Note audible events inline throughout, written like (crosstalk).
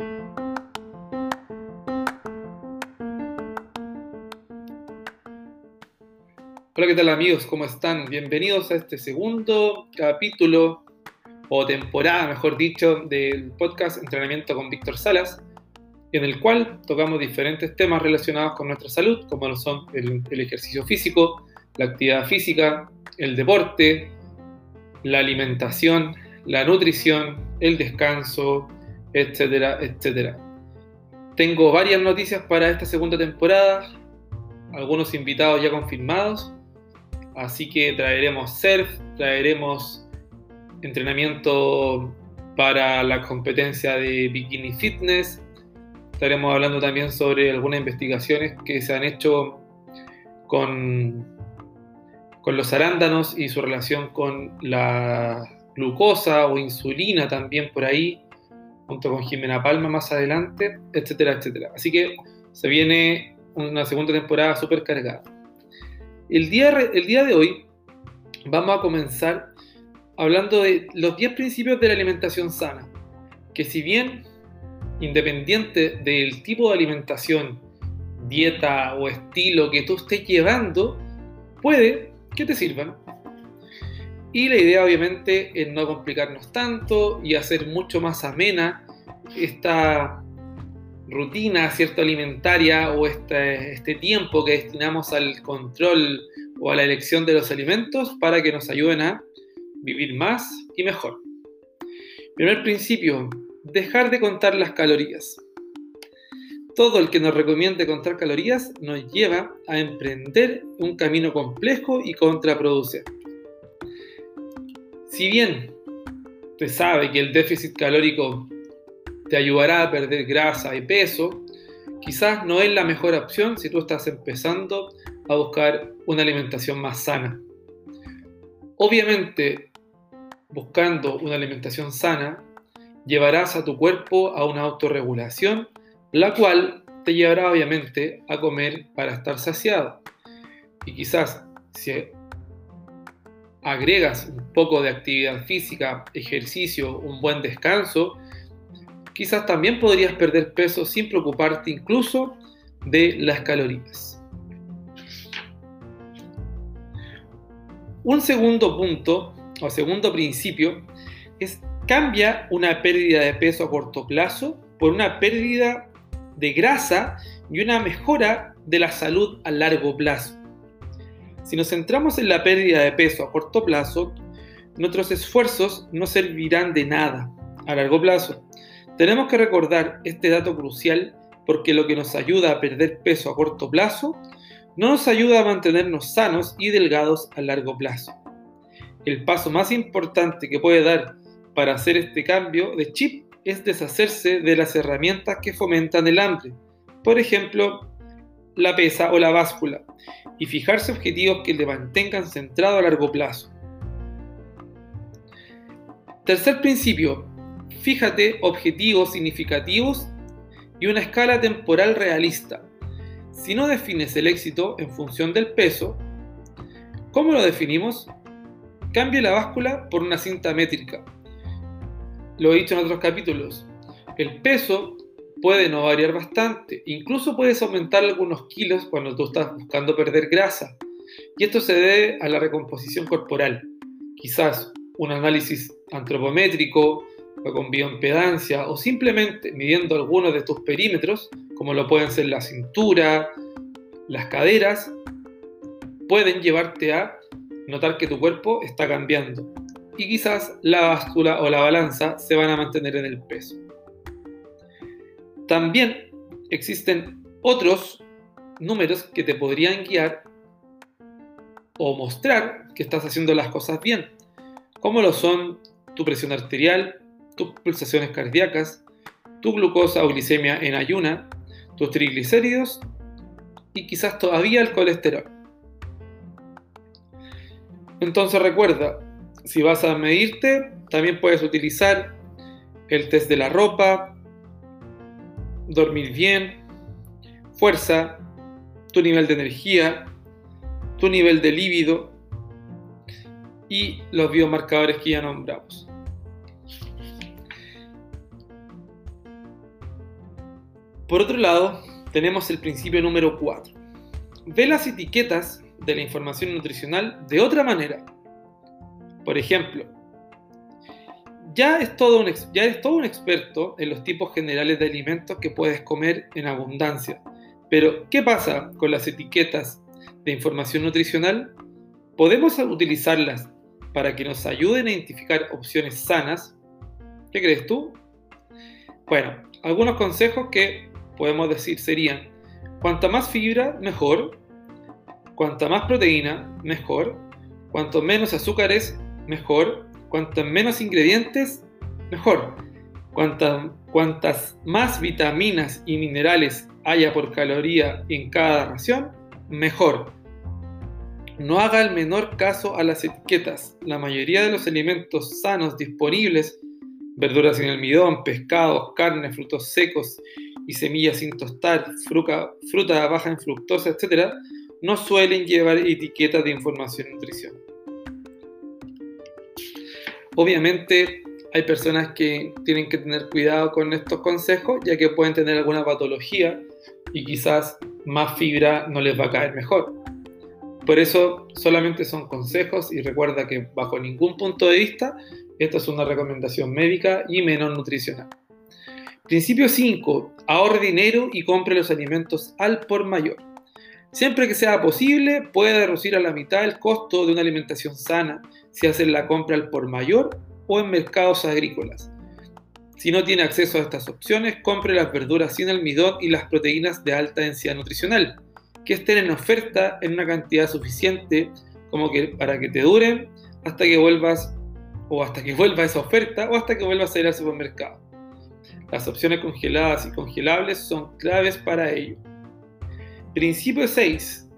Hola, ¿qué tal amigos? ¿Cómo están? Bienvenidos a este segundo capítulo o temporada, mejor dicho, del podcast Entrenamiento con Víctor Salas, en el cual tocamos diferentes temas relacionados con nuestra salud, como lo son el, el ejercicio físico, la actividad física, el deporte, la alimentación, la nutrición, el descanso, etcétera, etcétera. Tengo varias noticias para esta segunda temporada, algunos invitados ya confirmados Así que traeremos surf, traeremos entrenamiento para la competencia de bikini fitness. Estaremos hablando también sobre algunas investigaciones que se han hecho con, con los arándanos y su relación con la glucosa o insulina también por ahí, junto con Jimena Palma más adelante, etcétera, etcétera. Así que se viene una segunda temporada súper cargada. El día, el día de hoy vamos a comenzar hablando de los 10 principios de la alimentación sana, que si bien independiente del tipo de alimentación, dieta o estilo que tú estés llevando, puede que te sirvan. Y la idea obviamente es no complicarnos tanto y hacer mucho más amena esta rutina cierta alimentaria o este, este tiempo que destinamos al control o a la elección de los alimentos para que nos ayuden a vivir más y mejor. Primer principio, dejar de contar las calorías. Todo el que nos recomiende contar calorías nos lleva a emprender un camino complejo y contraproducente. Si bien se sabe que el déficit calórico te ayudará a perder grasa y peso, quizás no es la mejor opción si tú estás empezando a buscar una alimentación más sana. Obviamente, buscando una alimentación sana, llevarás a tu cuerpo a una autorregulación, la cual te llevará obviamente a comer para estar saciado. Y quizás si agregas un poco de actividad física, ejercicio, un buen descanso, quizás también podrías perder peso sin preocuparte incluso de las calorías. Un segundo punto o segundo principio es cambia una pérdida de peso a corto plazo por una pérdida de grasa y una mejora de la salud a largo plazo. Si nos centramos en la pérdida de peso a corto plazo, nuestros esfuerzos no servirán de nada a largo plazo. Tenemos que recordar este dato crucial porque lo que nos ayuda a perder peso a corto plazo no nos ayuda a mantenernos sanos y delgados a largo plazo. El paso más importante que puede dar para hacer este cambio de chip es deshacerse de las herramientas que fomentan el hambre, por ejemplo, la pesa o la báscula, y fijarse objetivos que le mantengan centrado a largo plazo. Tercer principio, Fíjate objetivos significativos y una escala temporal realista. Si no defines el éxito en función del peso, ¿cómo lo definimos? Cambia la báscula por una cinta métrica. Lo he dicho en otros capítulos. El peso puede no variar bastante, incluso puedes aumentar algunos kilos cuando tú estás buscando perder grasa. Y esto se debe a la recomposición corporal. Quizás un análisis antropométrico, o con bioimpedancia o simplemente midiendo algunos de tus perímetros, como lo pueden ser la cintura, las caderas, pueden llevarte a notar que tu cuerpo está cambiando y quizás la báscula o la balanza se van a mantener en el peso. También existen otros números que te podrían guiar o mostrar que estás haciendo las cosas bien, como lo son tu presión arterial, tus pulsaciones cardíacas, tu glucosa o glicemia en ayuna, tus triglicéridos y quizás todavía el colesterol. Entonces recuerda, si vas a medirte, también puedes utilizar el test de la ropa, dormir bien, fuerza, tu nivel de energía, tu nivel de líbido y los biomarcadores que ya nombramos. Por otro lado, tenemos el principio número 4. Ve las etiquetas de la información nutricional de otra manera. Por ejemplo, ya, es todo un, ya eres todo un experto en los tipos generales de alimentos que puedes comer en abundancia. Pero, ¿qué pasa con las etiquetas de información nutricional? ¿Podemos utilizarlas para que nos ayuden a identificar opciones sanas? ¿Qué crees tú? Bueno, algunos consejos que podemos decir serían, cuanta más fibra, mejor, cuanta más proteína, mejor, cuanto menos azúcares, mejor, cuantos menos ingredientes, mejor. cuantas más vitaminas y minerales haya por caloría en cada ración, mejor. No haga el menor caso a las etiquetas. La mayoría de los alimentos sanos disponibles, verduras sin almidón, pescados, carne, frutos secos y semillas sin tostar, fruta, baja en fructosa, etc., no suelen llevar etiquetas de información nutricional. Obviamente hay personas que tienen que tener cuidado con estos consejos, ya que pueden tener alguna patología y quizás más fibra no les va a caer mejor. Por eso solamente son consejos y recuerda que bajo ningún punto de vista esto es una recomendación médica y menos nutricional. Principio 5. Ahorre dinero y compre los alimentos al por mayor. Siempre que sea posible, puede reducir a la mitad el costo de una alimentación sana si hacen la compra al por mayor o en mercados agrícolas. Si no tiene acceso a estas opciones, compre las verduras sin almidón y las proteínas de alta densidad nutricional, que estén en oferta en una cantidad suficiente como que para que te duren hasta que vuelvas o hasta que vuelva esa oferta o hasta que vuelvas a ir al supermercado. Las opciones congeladas y congelables son claves para ello. Principio 6.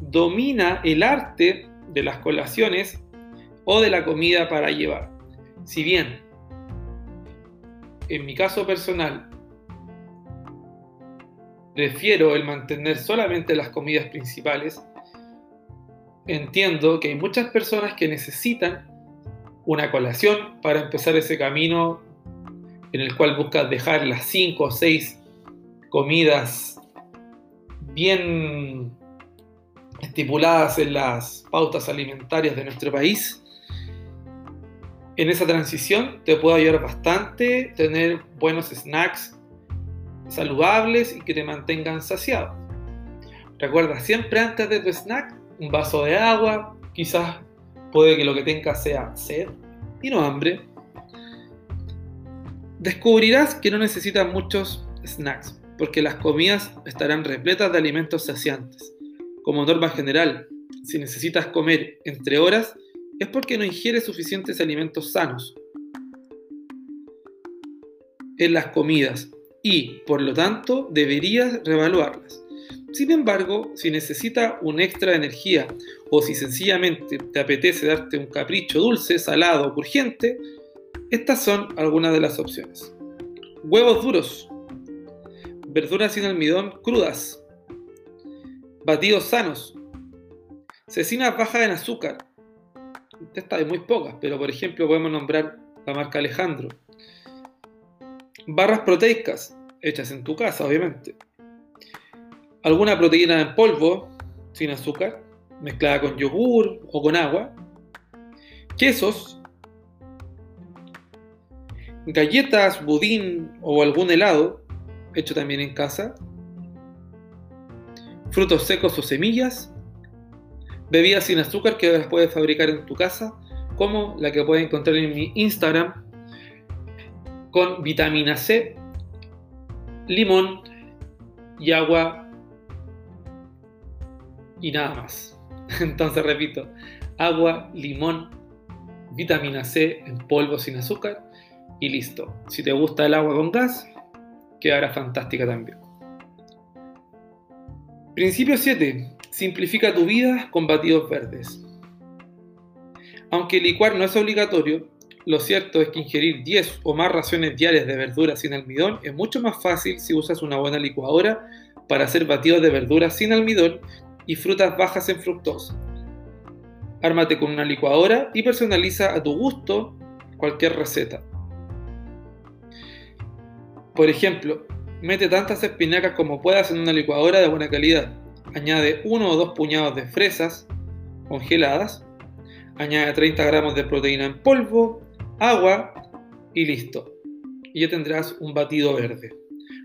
Domina el arte de las colaciones o de la comida para llevar. Si bien, en mi caso personal, prefiero el mantener solamente las comidas principales, entiendo que hay muchas personas que necesitan una colación para empezar ese camino en el cual buscas dejar las 5 o 6 comidas bien estipuladas en las pautas alimentarias de nuestro país en esa transición te puede ayudar bastante tener buenos snacks saludables y que te mantengan saciado. Recuerda siempre antes de tu snack un vaso de agua, quizás puede que lo que tengas sea sed y no hambre. Descubrirás que no necesitas muchos snacks, porque las comidas estarán repletas de alimentos saciantes. Como norma general, si necesitas comer entre horas, es porque no ingiere suficientes alimentos sanos en las comidas y, por lo tanto, deberías reevaluarlas. Sin embargo, si necesita un extra de energía o si sencillamente te apetece darte un capricho dulce, salado o urgente, estas son algunas de las opciones. Huevos duros, verduras sin almidón crudas, batidos sanos, cecinas bajas en azúcar, esta hay muy pocas, pero por ejemplo podemos nombrar la marca Alejandro. Barras proteicas, hechas en tu casa, obviamente. Alguna proteína en polvo, sin azúcar, mezclada con yogur o con agua. Quesos. Galletas, budín o algún helado, hecho también en casa. Frutos secos o semillas bebidas sin azúcar que las puedes fabricar en tu casa, como la que puedes encontrar en mi Instagram, con vitamina C, limón y agua y nada más. (laughs) Entonces repito, agua, limón, vitamina C en polvo sin azúcar y listo. Si te gusta el agua con gas, quedará fantástica también. Principio 7. Simplifica tu vida con batidos verdes. Aunque licuar no es obligatorio, lo cierto es que ingerir 10 o más raciones diarias de verduras sin almidón es mucho más fácil si usas una buena licuadora para hacer batidos de verduras sin almidón y frutas bajas en fructosa. Ármate con una licuadora y personaliza a tu gusto cualquier receta. Por ejemplo, Mete tantas espinacas como puedas en una licuadora de buena calidad. Añade uno o dos puñados de fresas congeladas. Añade 30 gramos de proteína en polvo, agua y listo. Y ya tendrás un batido verde,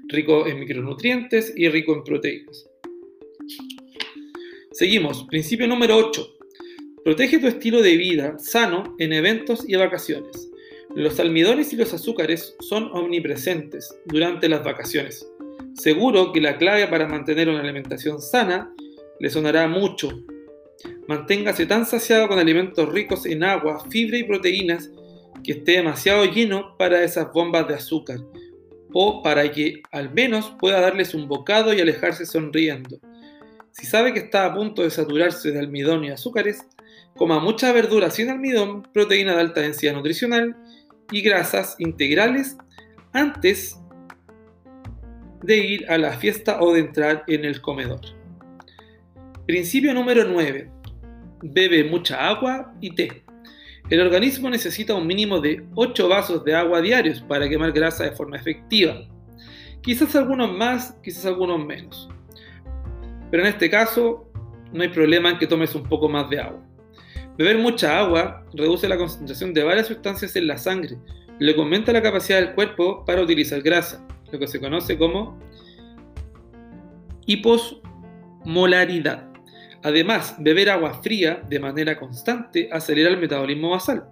rico en micronutrientes y rico en proteínas. Seguimos, principio número 8. Protege tu estilo de vida sano en eventos y vacaciones. Los almidones y los azúcares son omnipresentes durante las vacaciones. Seguro que la clave para mantener una alimentación sana le sonará mucho. Manténgase tan saciado con alimentos ricos en agua, fibra y proteínas que esté demasiado lleno para esas bombas de azúcar o para que al menos pueda darles un bocado y alejarse sonriendo. Si sabe que está a punto de saturarse de almidón y azúcares, coma mucha verdura sin almidón, proteína de alta densidad nutricional y grasas integrales antes de ir a la fiesta o de entrar en el comedor. Principio número 9. Bebe mucha agua y té. El organismo necesita un mínimo de 8 vasos de agua diarios para quemar grasa de forma efectiva. Quizás algunos más, quizás algunos menos. Pero en este caso no hay problema en que tomes un poco más de agua. Beber mucha agua reduce la concentración de varias sustancias en la sangre, lo que aumenta la capacidad del cuerpo para utilizar grasa, lo que se conoce como hiposmolaridad. Además, beber agua fría de manera constante acelera el metabolismo basal.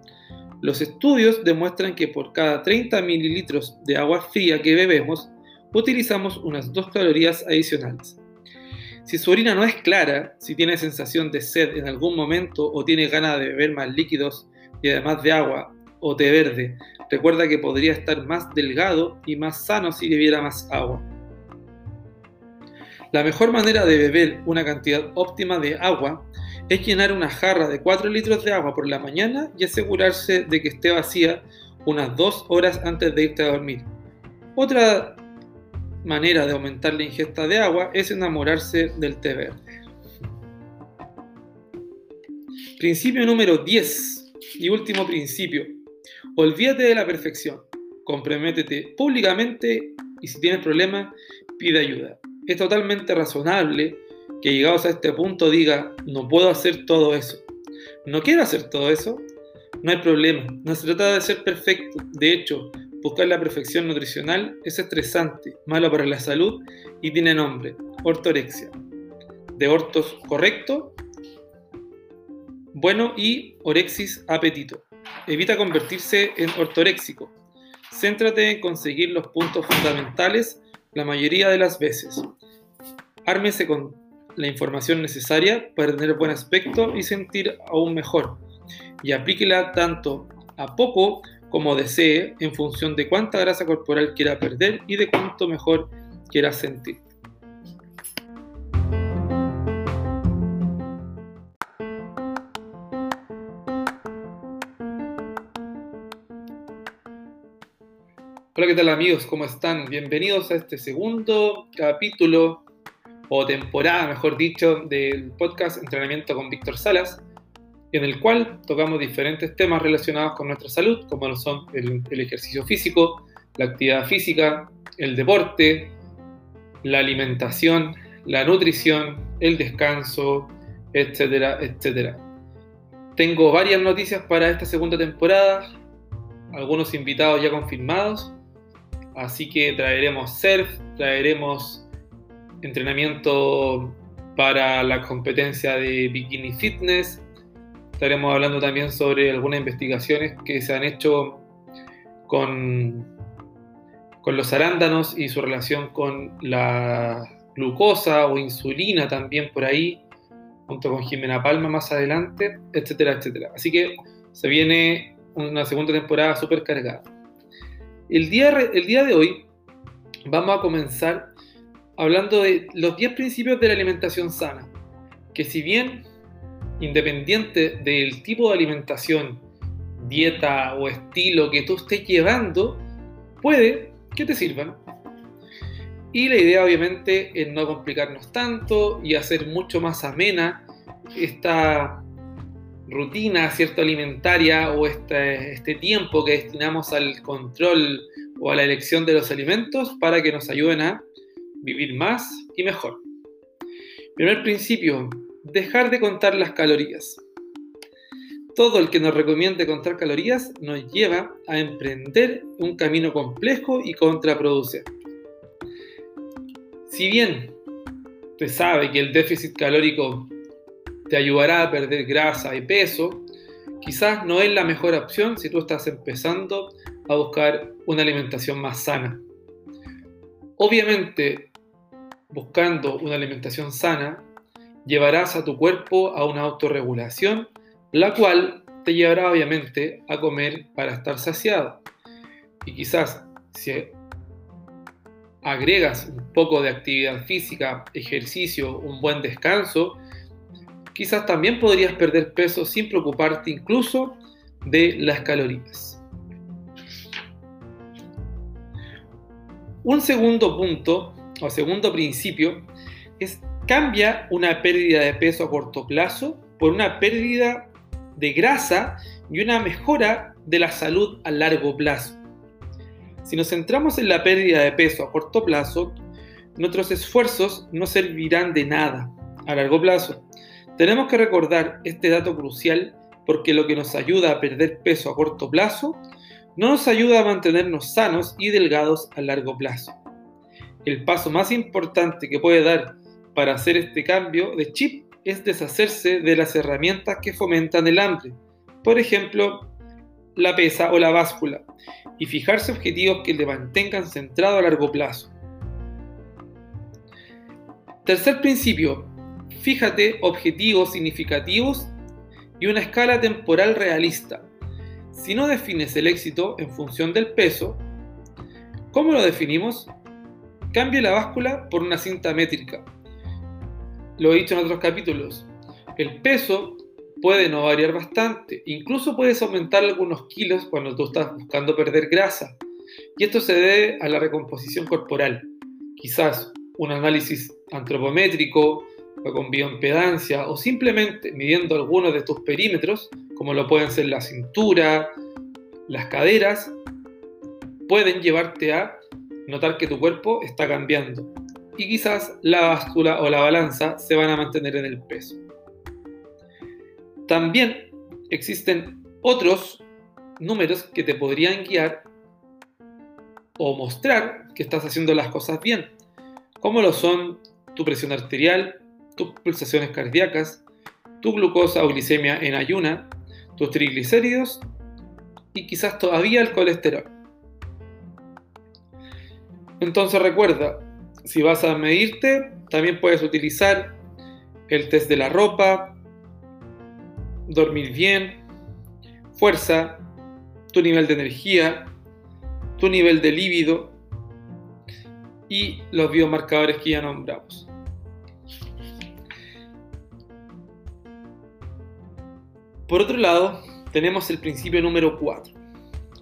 Los estudios demuestran que por cada 30 mililitros de agua fría que bebemos, utilizamos unas 2 calorías adicionales. Si su orina no es clara, si tiene sensación de sed en algún momento o tiene ganas de beber más líquidos y además de agua o té verde, recuerda que podría estar más delgado y más sano si bebiera más agua. La mejor manera de beber una cantidad óptima de agua es llenar una jarra de 4 litros de agua por la mañana y asegurarse de que esté vacía unas 2 horas antes de irte a dormir. Otra manera de aumentar la ingesta de agua es enamorarse del té verde. Principio número 10 y último principio. Olvídate de la perfección. Comprométete públicamente y si tienes problemas, pide ayuda. Es totalmente razonable que llegados a este punto diga, no puedo hacer todo eso. No quiero hacer todo eso. No hay problema. No se trata de ser perfecto. De hecho, Buscar la perfección nutricional es estresante, malo para la salud y tiene nombre, ortorexia. De ortos correcto, bueno y orexis apetito. Evita convertirse en ortoréxico. Céntrate en conseguir los puntos fundamentales la mayoría de las veces. Ármese con la información necesaria para tener buen aspecto y sentir aún mejor. Y aplíquela tanto a poco como desee en función de cuánta grasa corporal quiera perder y de cuánto mejor quiera sentir. Hola, ¿qué tal amigos? ¿Cómo están? Bienvenidos a este segundo capítulo o temporada, mejor dicho, del podcast Entrenamiento con Víctor Salas en el cual tocamos diferentes temas relacionados con nuestra salud, como lo son el, ejercicio físico, la actividad física, el deporte, la alimentación, la nutrición, el descanso, etcétera, etcétera. Tengo varias noticias para esta segunda temporada, algunos invitados ya confirmados, así que traeremos surf, traeremos entrenamiento para la competencia de bikini fitness, Estaremos hablando también sobre algunas investigaciones que se han hecho con, con los arándanos y su relación con la glucosa o insulina también por ahí, junto con Jimena Palma más adelante, etcétera, etcétera. Así que se viene una segunda temporada súper cargada. El día, el día de hoy vamos a comenzar hablando de los 10 principios de la alimentación sana, que si bien independiente del tipo de alimentación, dieta o estilo que tú estés llevando, puede que te sirvan. Y la idea obviamente es no complicarnos tanto y hacer mucho más amena esta rutina cierto alimentaria o este, este tiempo que destinamos al control o a la elección de los alimentos para que nos ayuden a vivir más y mejor. Primer principio, dejar de contar las calorías. Todo el que nos recomiende contar calorías nos lleva a emprender un camino complejo y contraproducente. Si bien te sabe que el déficit calórico te ayudará a perder grasa y peso, quizás no es la mejor opción si tú estás empezando a buscar una alimentación más sana. Obviamente, buscando una alimentación sana, llevarás a tu cuerpo a una autorregulación, la cual te llevará obviamente a comer para estar saciado. Y quizás si agregas un poco de actividad física, ejercicio, un buen descanso, quizás también podrías perder peso sin preocuparte incluso de las calorías. Un segundo punto o segundo principio es cambia una pérdida de peso a corto plazo por una pérdida de grasa y una mejora de la salud a largo plazo. Si nos centramos en la pérdida de peso a corto plazo, nuestros esfuerzos no servirán de nada a largo plazo. Tenemos que recordar este dato crucial porque lo que nos ayuda a perder peso a corto plazo no nos ayuda a mantenernos sanos y delgados a largo plazo. El paso más importante que puede dar para hacer este cambio de chip es deshacerse de las herramientas que fomentan el hambre, por ejemplo, la pesa o la báscula, y fijarse objetivos que le mantengan centrado a largo plazo. Tercer principio, fíjate objetivos significativos y una escala temporal realista. Si no defines el éxito en función del peso, ¿cómo lo definimos? Cambia la báscula por una cinta métrica. Lo he dicho en otros capítulos. El peso puede no variar bastante, incluso puedes aumentar algunos kilos cuando tú estás buscando perder grasa. Y esto se debe a la recomposición corporal. Quizás un análisis antropométrico con bioimpedancia o simplemente midiendo algunos de tus perímetros como lo pueden ser la cintura, las caderas, pueden llevarte a notar que tu cuerpo está cambiando y quizás la báscula o la balanza se van a mantener en el peso. También existen otros números que te podrían guiar o mostrar que estás haciendo las cosas bien, como lo son tu presión arterial, tus pulsaciones cardíacas, tu glucosa o glicemia en ayuna, tus triglicéridos y quizás todavía el colesterol. Entonces recuerda, si vas a medirte, también puedes utilizar el test de la ropa, dormir bien, fuerza, tu nivel de energía, tu nivel de líbido y los biomarcadores que ya nombramos. Por otro lado, tenemos el principio número 4.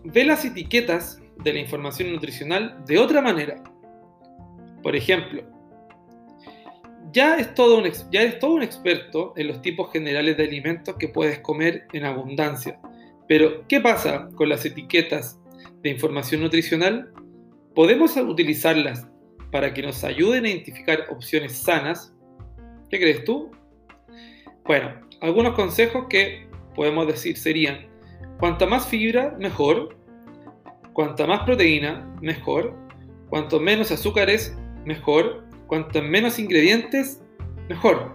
Ve las etiquetas de la información nutricional de otra manera. Por ejemplo, ya, es todo un, ya todo un experto en los tipos generales de alimentos que puedes comer en abundancia. Pero, ¿qué pasa con las etiquetas de información nutricional? ¿Podemos utilizarlas para que nos ayuden a identificar opciones sanas? ¿Qué crees tú? Bueno, algunos consejos que podemos decir serían, cuanta más fibra, mejor, cuanta más proteína, mejor, cuanto menos azúcares, mejor, cuantos menos ingredientes, mejor,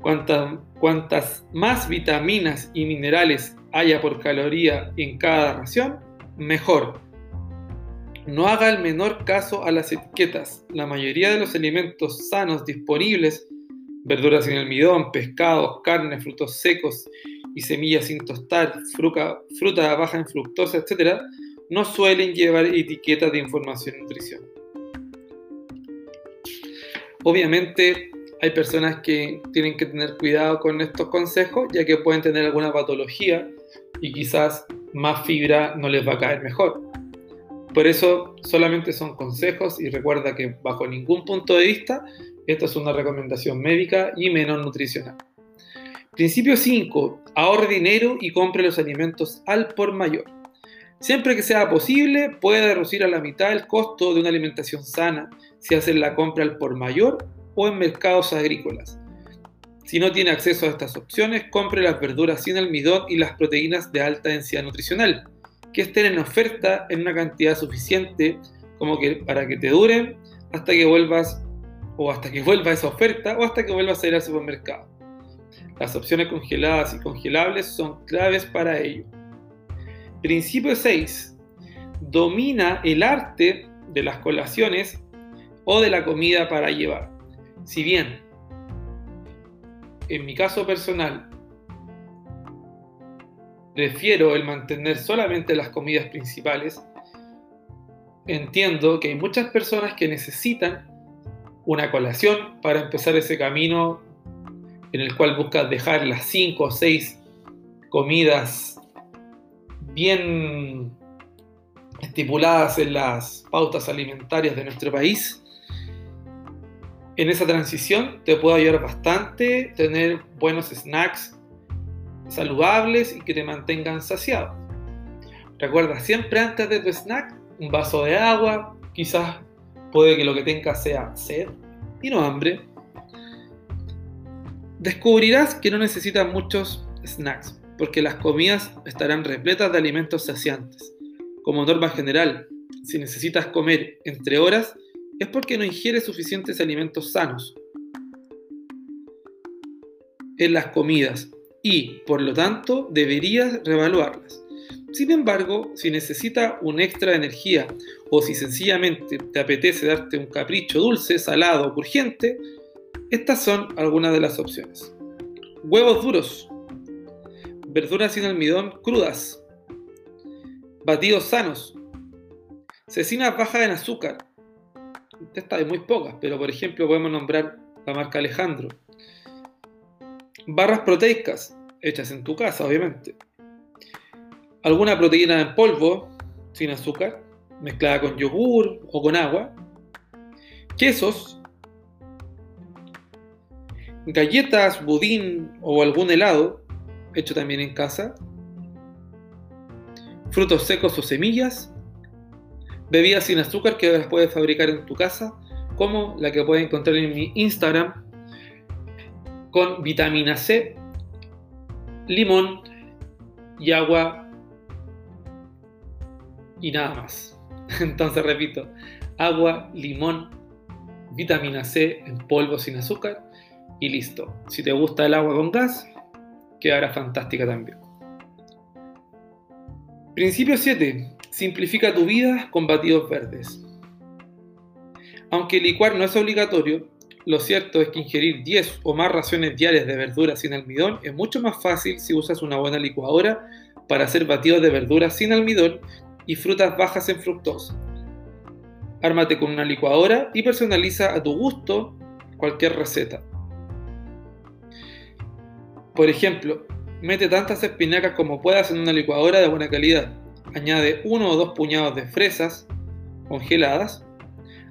cuantas más vitaminas y minerales haya por caloría en cada ración, mejor. No haga el menor caso a las etiquetas. La mayoría de los alimentos sanos disponibles, verduras sin almidón, pescados, carne, frutos secos y semillas sin tostar, fruta, fruta baja en fructosa, etc., no suelen llevar etiquetas de información nutricional. Obviamente hay personas que tienen que tener cuidado con estos consejos, ya que pueden tener alguna patología y quizás más fibra no les va a caer mejor. Por eso solamente son consejos y recuerda que bajo ningún punto de vista esto es una recomendación médica y menos nutricional. Principio 5. Ahorre dinero y compre los alimentos al por mayor. Siempre que sea posible, puede reducir a la mitad el costo de una alimentación sana si hace la compra al por mayor o en mercados agrícolas. Si no tiene acceso a estas opciones, compre las verduras sin almidón y las proteínas de alta densidad nutricional, que estén en oferta en una cantidad suficiente como que para que te duren hasta que vuelvas o hasta que vuelva esa oferta o hasta que vuelvas a ir al supermercado. Las opciones congeladas y congelables son claves para ello. Principio 6. Domina el arte de las colaciones o de la comida para llevar. Si bien, en mi caso personal, prefiero el mantener solamente las comidas principales, entiendo que hay muchas personas que necesitan una colación para empezar ese camino en el cual buscas dejar las 5 o 6 comidas bien estipuladas en las pautas alimentarias de nuestro país. En esa transición te puede ayudar bastante tener buenos snacks saludables y que te mantengan saciado. Recuerda siempre antes de tu snack un vaso de agua, quizás Puede que lo que tengas sea sed y no hambre. Descubrirás que no necesitas muchos snacks, porque las comidas estarán repletas de alimentos saciantes. Como norma general, si necesitas comer entre horas, es porque no ingieres suficientes alimentos sanos en las comidas y, por lo tanto, deberías reevaluarlas. Sin embargo, si necesitas un extra de energía o si sencillamente te apetece darte un capricho dulce, salado o urgente, estas son algunas de las opciones. Huevos duros, verduras sin almidón crudas, batidos sanos, cecinas bajas en azúcar. Esta hay muy pocas, pero por ejemplo podemos nombrar la marca Alejandro. Barras proteicas, hechas en tu casa, obviamente. Alguna proteína en polvo, sin azúcar, mezclada con yogur o con agua, quesos, galletas, budín o algún helado, hecho también en casa, frutos secos o semillas, bebidas sin azúcar que las puedes fabricar en tu casa, como la que puedes encontrar en mi Instagram, con vitamina C, limón y agua y nada más. (laughs) Entonces repito, agua, limón, vitamina C en polvo sin azúcar y listo. Si te gusta el agua con gas, quedará fantástica también. Principio 7. Simplifica tu vida con batidos verdes. Aunque licuar no es obligatorio, lo cierto es que ingerir 10 o más raciones diarias de verduras sin almidón es mucho más fácil si usas una buena licuadora para hacer batidos de verduras sin almidón y frutas bajas en fructosa. Ármate con una licuadora y personaliza a tu gusto cualquier receta. Por ejemplo, mete tantas espinacas como puedas en una licuadora de buena calidad. Añade uno o dos puñados de fresas congeladas.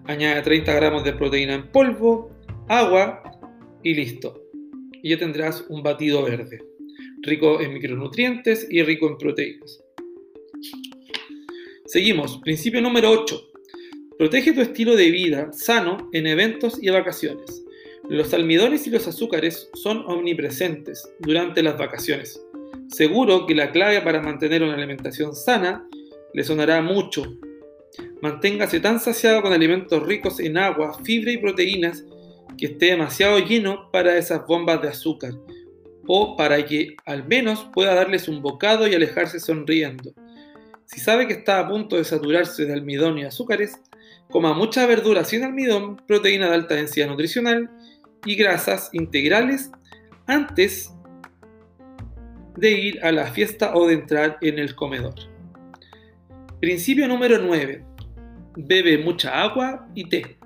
Añade 30 gramos de proteína en polvo, agua y listo. Y ya tendrás un batido verde, rico en micronutrientes y rico en proteínas. Seguimos, principio número 8. Protege tu estilo de vida sano en eventos y vacaciones. Los almidones y los azúcares son omnipresentes durante las vacaciones. Seguro que la clave para mantener una alimentación sana le sonará mucho. Manténgase tan saciado con alimentos ricos en agua, fibra y proteínas que esté demasiado lleno para esas bombas de azúcar o para que al menos pueda darles un bocado y alejarse sonriendo. Si sabe que está a punto de saturarse de almidón y azúcares, coma mucha verdura sin almidón, proteína de alta densidad nutricional y grasas integrales antes de ir a la fiesta o de entrar en el comedor. Principio número 9. Bebe mucha agua y té.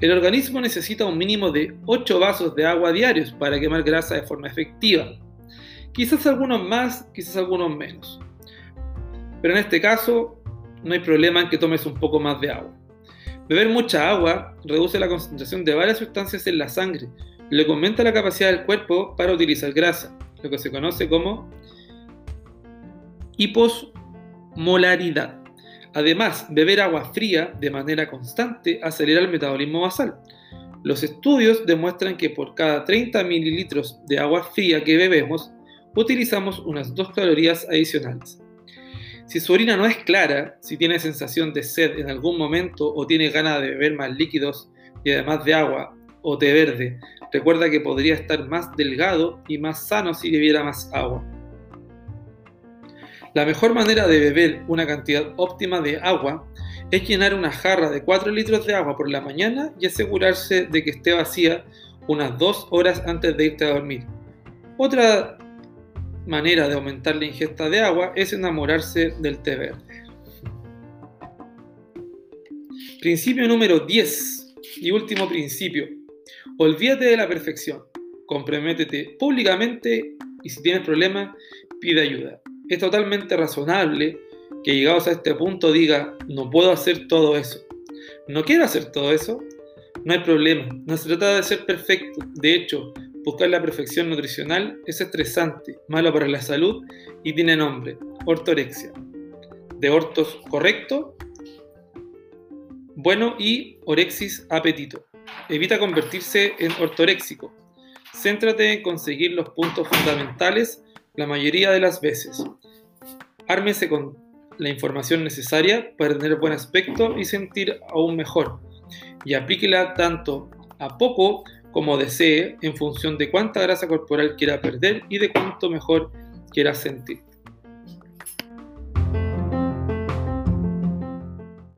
El organismo necesita un mínimo de 8 vasos de agua diarios para quemar grasa de forma efectiva. Quizás algunos más, quizás algunos menos. Pero en este caso no hay problema en que tomes un poco más de agua. Beber mucha agua reduce la concentración de varias sustancias en la sangre, que aumenta la capacidad del cuerpo para utilizar grasa, lo que se conoce como molaridad. Además, beber agua fría de manera constante acelera el metabolismo basal. Los estudios demuestran que por cada 30 mililitros de agua fría que bebemos, utilizamos unas 2 calorías adicionales. Si su orina no es clara, si tiene sensación de sed en algún momento o tiene ganas de beber más líquidos y además de agua o té verde, recuerda que podría estar más delgado y más sano si bebiera más agua. La mejor manera de beber una cantidad óptima de agua es llenar una jarra de 4 litros de agua por la mañana y asegurarse de que esté vacía unas 2 horas antes de irte a dormir. Otra manera de aumentar la ingesta de agua es enamorarse del té verde. Principio número 10 y último principio. Olvídate de la perfección. Comprométete públicamente y si tienes problemas, pide ayuda. Es totalmente razonable que llegados a este punto diga, no puedo hacer todo eso. No quiero hacer todo eso. No hay problema. No se trata de ser perfecto. De hecho, buscar la perfección nutricional es estresante, malo para la salud y tiene nombre, ortorexia. De ortos correcto, bueno y orexis apetito. Evita convertirse en ortoréxico. Céntrate en conseguir los puntos fundamentales la mayoría de las veces. Ármese con la información necesaria para tener buen aspecto y sentir aún mejor. Y aplíquela tanto a poco como desee en función de cuánta grasa corporal quiera perder y de cuánto mejor quiera sentir.